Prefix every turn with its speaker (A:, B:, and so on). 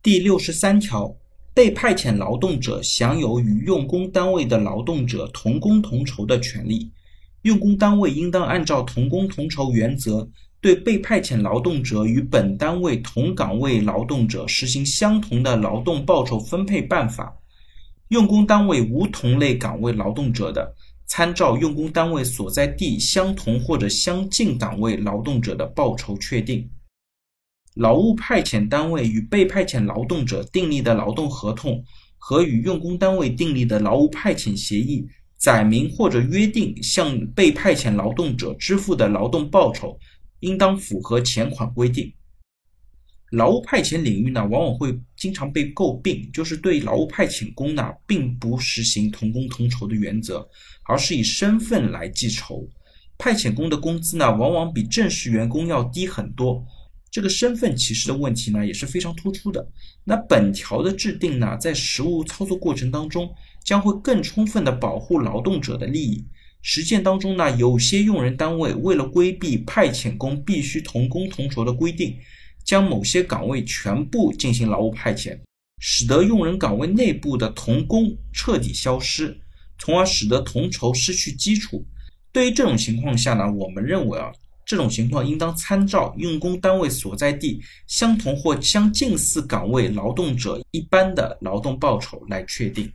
A: 第六十三条，被派遣劳动者享有与用工单位的劳动者同工同酬的权利。用工单位应当按照同工同酬原则，对被派遣劳动者与本单位同岗位劳动者实行相同的劳动报酬分配办法。用工单位无同类岗位劳动者的，参照用工单位所在地相同或者相近岗位劳动者的报酬确定。劳务派遣单位与被派遣劳动者订立的劳动合同和与用工单位订立的劳务派遣协议。载明或者约定向被派遣劳动者支付的劳动报酬，应当符合前款规定。劳务派遣领域呢，往往会经常被诟病，就是对劳务派遣工呢，并不实行同工同酬的原则，而是以身份来计酬。派遣工的工资呢，往往比正式员工要低很多。这个身份歧视的问题呢，也是非常突出的。那本条的制定呢，在实务操作过程当中，将会更充分的保护劳动者的利益。实践当中呢，有些用人单位为了规避派遣工必须同工同酬的规定，将某些岗位全部进行劳务派遣，使得用人岗位内部的同工彻底消失，从而使得同酬失去基础。对于这种情况下呢，我们认为啊。这种情况应当参照用工单位所在地相同或相近似岗位劳动者一般的劳动报酬来确定。